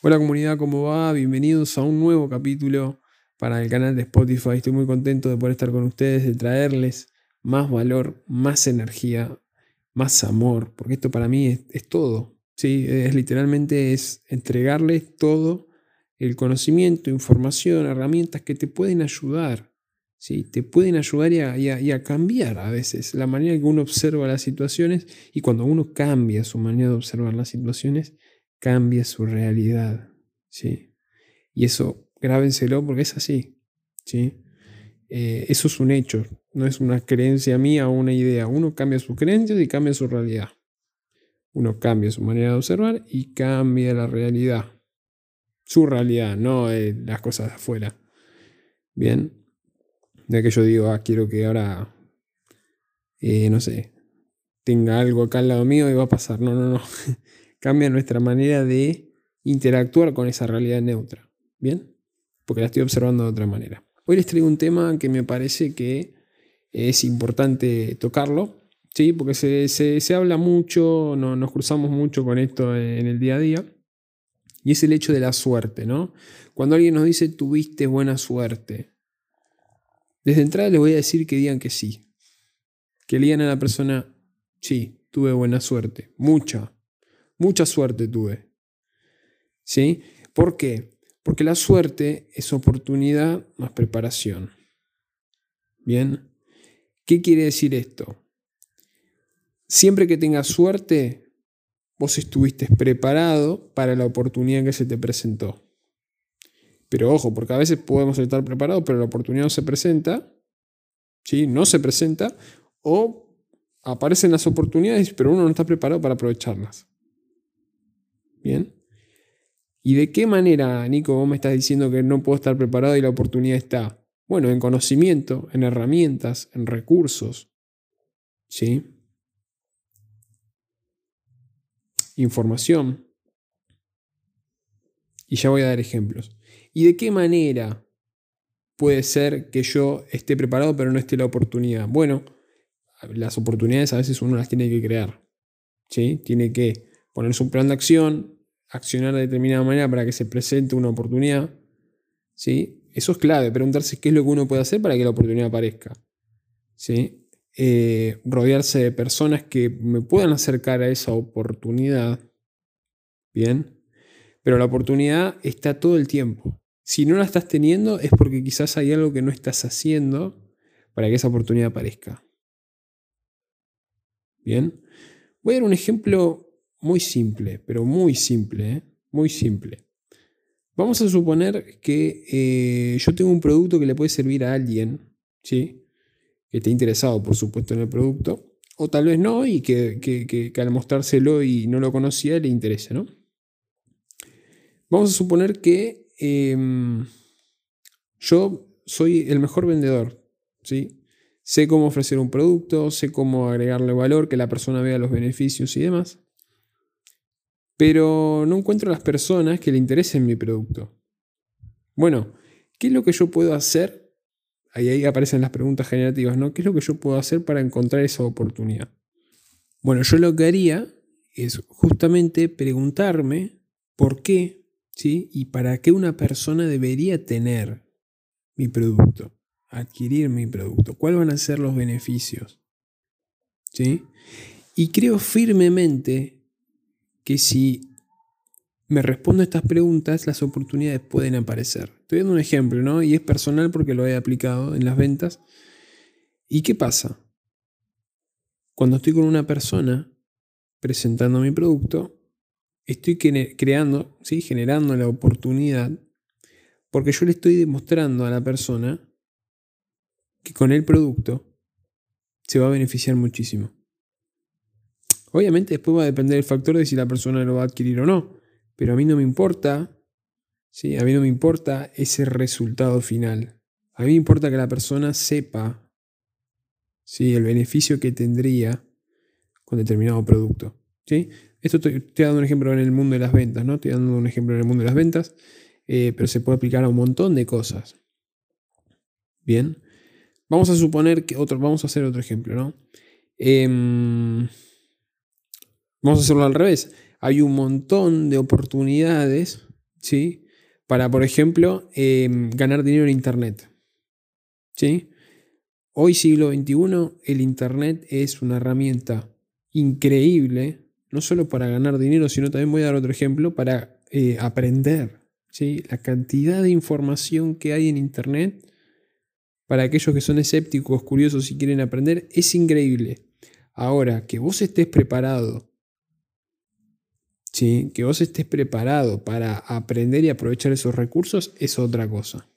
Hola comunidad, ¿cómo va? Bienvenidos a un nuevo capítulo para el canal de Spotify. Estoy muy contento de poder estar con ustedes, de traerles más valor, más energía, más amor, porque esto para mí es, todo. ¿sí? Es literalmente es entregarles todo el conocimiento, información, herramientas que te pueden ayudar. ¿sí? Te pueden ayudar y a cambiar a veces la manera que uno observa las situaciones y cuando uno cambia su manera de observar las situaciones, cambia su realidad. ¿sí? Y eso, grábenselo porque es así. ¿sí? Eh, eso es un hecho, no es una creencia mía o una idea. Uno cambia sus creencias y cambia su realidad. Uno cambia su manera de observar y cambia la realidad. Su realidad, no las cosas de afuera. Bien. De que yo digo, ah, quiero que ahora, eh, no sé, tenga algo acá al lado mío y va a pasar. No, no, no. cambia nuestra manera de interactuar con esa realidad neutra. ¿Bien? Porque la estoy observando de otra manera. Hoy les traigo un tema que me parece que es importante tocarlo, ¿sí? porque se, habla mucho, no, nos cruzamos mucho con esto en el día a día, y es el hecho de la suerte. ¿no? Cuando alguien nos dice tuviste buena suerte, desde entrada les voy a decir que digan que sí, que le digan a la persona, sí, tuve buena suerte, mucha, Mucha suerte tuve. ¿Sí? ¿Por qué? Porque la suerte es oportunidad más preparación. ¿Bien? ¿Qué quiere decir esto? Siempre que tengas suerte, vos estuviste preparado para la oportunidad que se te presentó. Pero ojo, porque a veces podemos estar preparados, pero la oportunidad no se presenta, ¿sí? No se presenta, o aparecen las oportunidades, pero uno no está preparado para aprovecharlas. Bien. ¿Y de qué manera, Nico, vos me estás diciendo que no puedo estar preparado y la oportunidad está? Bueno, en conocimiento, en herramientas, en recursos. ¿Sí? Información. Y ya voy a dar ejemplos. ¿Y de qué manera puede ser que yo esté preparado pero no esté la oportunidad? Bueno, las oportunidades a veces uno las tiene que crear. ¿Sí? Tiene que ponerse un plan de acción, accionar de determinada manera para que se presente una oportunidad. ¿sí? Eso es clave, preguntarse qué es lo que uno puede hacer para que la oportunidad aparezca. ¿sí? Eh, rodearse de personas que me puedan acercar a esa oportunidad. Bien, pero la oportunidad está todo el tiempo. Si no la estás teniendo es porque quizás hay algo que no estás haciendo para que esa oportunidad aparezca. Bien, voy a dar un ejemplo muy simple, pero muy simple, ¿eh? muy simple. Vamos a suponer que eh, yo tengo un producto que le puede servir a alguien, ¿sí? que esté interesado, por supuesto, en el producto, o tal vez no, y que, al mostrárselo y no lo conocía le interese. ¿no? Vamos a suponer que em, yo soy el mejor vendedor, ¿sí? sé cómo ofrecer un producto, sé cómo agregarle valor, que la persona vea los beneficios y demás pero no encuentro las personas que le interesen mi producto. Bueno, ¿qué es lo que yo puedo hacer? Ahí, ahí aparecen las preguntas generativas, ¿no? ¿Qué es lo que yo puedo hacer para encontrar esa oportunidad? Bueno, yo lo que haría es justamente preguntarme por qué, ¿sí? Y para qué una persona debería tener mi producto, adquirir mi producto, cuáles van a ser los beneficios, ¿sí? Y creo firmemente que si me respondo a estas preguntas, las oportunidades pueden aparecer. Estoy dando un ejemplo, ¿no? Y es personal porque lo he aplicado en las ventas. ¿Y qué pasa? Cuando estoy con una persona presentando mi producto, estoy creando, ¿sí? generando la oportunidad, porque yo le estoy demostrando a la persona que con el producto se va a beneficiar muchísimo. Obviamente después va a depender del factor de si la persona lo va a adquirir o no, pero a mí no me importa, ¿sí? a mí no me importa ese resultado final. A mí me importa que la persona sepa ¿sí? el beneficio que tendría con determinado producto. ¿sí? Esto estoy, dando un ejemplo en el mundo de las ventas, ¿no? Estoy dando un ejemplo en el mundo de las ventas, eh, pero se puede aplicar a un montón de cosas. Bien. Vamos a suponer que otro, vamos a hacer otro ejemplo, ¿no? Em, Vamos a hacerlo al revés. Hay un montón de oportunidades, ¿sí? Para, por ejemplo, em, ganar dinero en Internet. ¿sí? Hoy, siglo XXI, el Internet es una herramienta increíble, no solo para ganar dinero, sino también voy a dar otro ejemplo, para eh, aprender. ¿sí? La cantidad de información que hay en Internet para aquellos que son escépticos, curiosos y quieren aprender, es increíble. Ahora, que vos estés preparado, ¿sí? que vos estés preparado para aprender y aprovechar esos recursos, es otra cosa.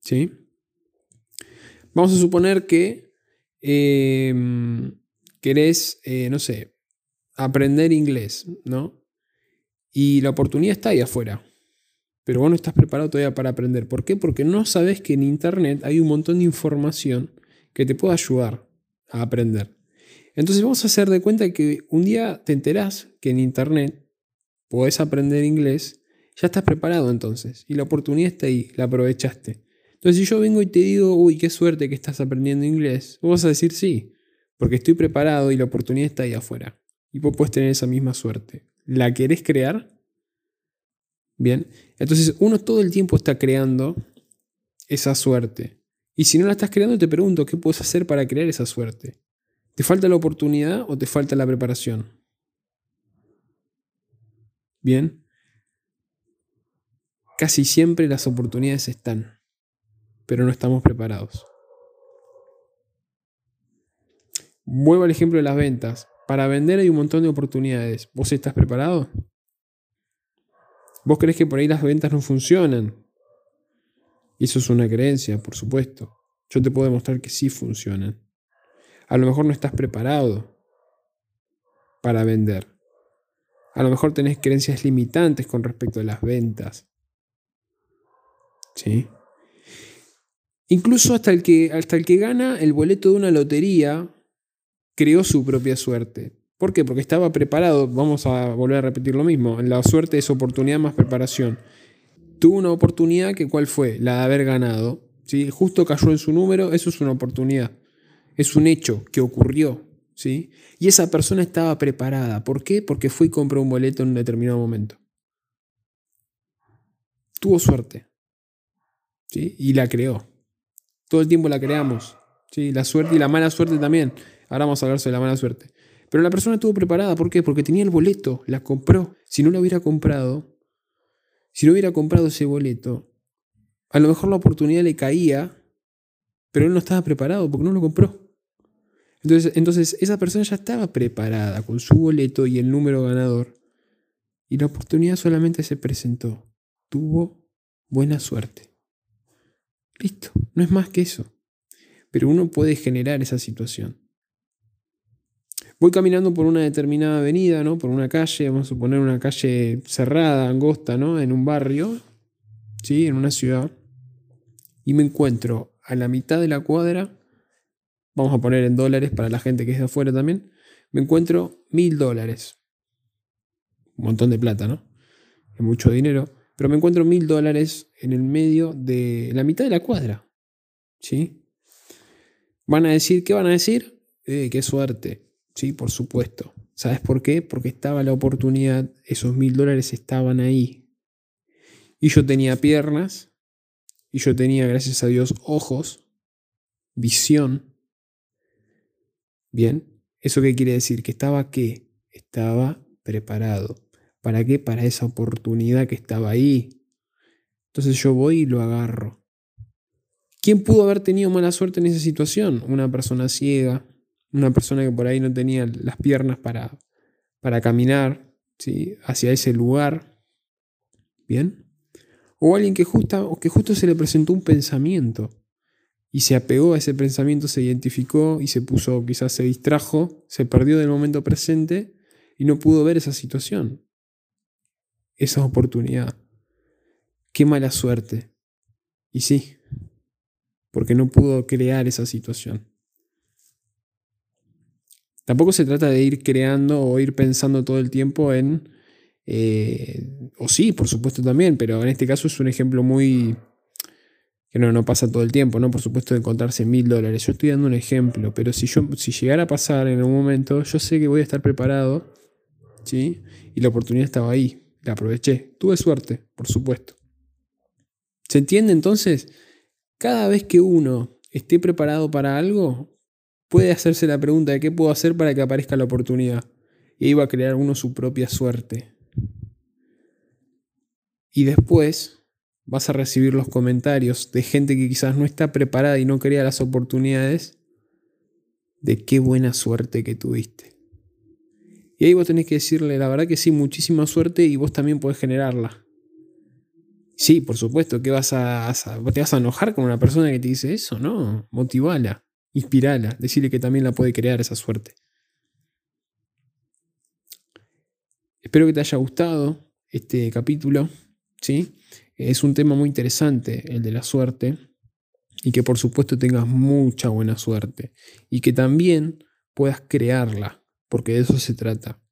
¿Sí? Vamos a suponer que em, querés, eh, no sé, aprender inglés, ¿no? Y la oportunidad está ahí afuera pero vos no estás preparado todavía para aprender. ¿Por qué? Porque no sabes que en Internet hay un montón de información que te puede ayudar a aprender. Entonces vamos a hacer de cuenta que un día te enterás que en Internet podés aprender inglés, ya estás preparado entonces, y la oportunidad está ahí, la aprovechaste. Entonces si yo vengo y te digo, uy, qué suerte que estás aprendiendo inglés, vos vas a decir sí, porque estoy preparado y la oportunidad está ahí afuera. Y vos puedes tener esa misma suerte. ¿La querés crear? Bien, entonces uno todo el tiempo está creando esa suerte. Y si no la estás creando, te pregunto, ¿qué puedes hacer para crear esa suerte? ¿Te falta la oportunidad o te falta la preparación? Bien, casi siempre las oportunidades están, pero no estamos preparados. Vuelvo al ejemplo de las ventas. Para vender hay un montón de oportunidades. ¿Vos estás preparado? Vos crees que por ahí las ventas no funcionan. Eso es una creencia, por supuesto. Yo te puedo demostrar que sí funcionan. A lo mejor no estás preparado para vender. A lo mejor tenés creencias limitantes con respecto a las ventas. ¿Sí? Incluso hasta el que, hasta el que gana el boleto de una lotería creó su propia suerte. ¿Por qué? Porque estaba preparado, vamos a volver a repetir lo mismo, la suerte es oportunidad más preparación. Tuvo una oportunidad que cuál fue? La de haber ganado. ¿sí? Justo cayó en su número, eso es una oportunidad. Es un hecho que ocurrió. ¿sí? Y esa persona estaba preparada. ¿Por qué? Porque fue y compró un boleto en un determinado momento. Tuvo suerte. ¿sí? Y la creó. Todo el tiempo la creamos. ¿sí? La suerte y la mala suerte también. Ahora vamos a hablar sobre la mala suerte. Pero la persona estuvo preparada, ¿por qué? Porque tenía el boleto, la compró. Si no la hubiera comprado, si no hubiera comprado ese boleto, a lo mejor la oportunidad le caía, pero él no estaba preparado porque no lo compró. Entonces, entonces esa persona ya estaba preparada con su boleto y el número ganador. Y la oportunidad solamente se presentó. Tuvo buena suerte. Listo, no es más que eso. Pero uno puede generar esa situación. Voy caminando por una determinada avenida, ¿no? Por una calle, vamos a suponer una calle cerrada, angosta, ¿no? En un barrio, ¿sí? En una ciudad. Y me encuentro a la mitad de la cuadra, vamos a poner en dólares para la gente que es de afuera también, me encuentro mil dólares. Un montón de plata, ¿no? Es mucho dinero. Pero me encuentro mil dólares en el medio de la mitad de la cuadra. ¿Sí? Van a decir, ¿qué van a decir? Eh, qué suerte. Sí, por supuesto. ¿Sabes por qué? Porque estaba la oportunidad, esos mil dólares estaban ahí. Y yo tenía piernas, y yo tenía, gracias a Dios, ojos, visión. Bien, ¿eso qué quiere decir? Que estaba qué? Estaba preparado. ¿Para qué? Para esa oportunidad que estaba ahí. Entonces yo voy y lo agarro. ¿Quién pudo haber tenido mala suerte en esa situación? Una persona ciega, una persona que por ahí no tenía las piernas para, para caminar ¿sí? hacia ese lugar. ¿Bien? O alguien que, justo, que justo se le presentó un pensamiento y se apegó a ese pensamiento, se identificó y se puso, quizás se distrajo, se perdió del momento presente y no pudo ver esa situación, esa oportunidad. Qué mala suerte. Y sí, porque no pudo crear esa situación. Tampoco se trata de ir creando o ir pensando todo el tiempo en... Eh, o sí, por supuesto también, pero en este caso es un ejemplo muy... que no, no pasa todo el tiempo, ¿no? Por supuesto de encontrarse mil dólares. Yo estoy dando un ejemplo, pero si, yo, si llegara a pasar en algún momento, yo sé que voy a estar preparado, ¿sí? Y la oportunidad estaba ahí. la aproveché. Tuve suerte, por supuesto. ¿Se entiende entonces? Cada vez que uno esté preparado para algo, puede hacerse la pregunta de qué puedo hacer para que aparezca la oportunidad. Y ahí va a crear uno su propia suerte. Y después vas a recibir los comentarios de gente que quizás no está preparada y no crea las oportunidades de qué buena suerte que tuviste. Y ahí vos tenés que decirle, la verdad que sí, muchísima suerte y vos también podés generarla. Sí, por supuesto, que vas a, te vas a enojar con una persona que te dice eso, ¿no? Motivala, inspirala, decirle que también la puede crear esa suerte. Espero que te haya gustado este capítulo, ¿sí? Es un tema muy interesante el de la suerte y que por supuesto tengas mucha buena suerte y que también puedas crearla, porque de eso se trata.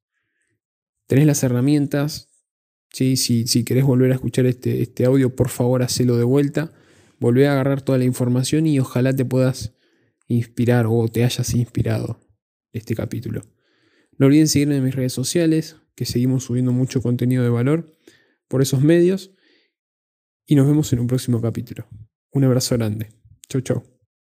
Tenés las herramientas, si, si querés volver a escuchar este, este audio, por favor, hacelo de vuelta. Volvé a agarrar toda la información y ojalá te puedas inspirar o te hayas inspirado este capítulo. No olviden seguirme en mis redes sociales, que seguimos subiendo mucho contenido de valor por esos medios. Y nos vemos en un próximo capítulo. Un abrazo grande. Chau, chau.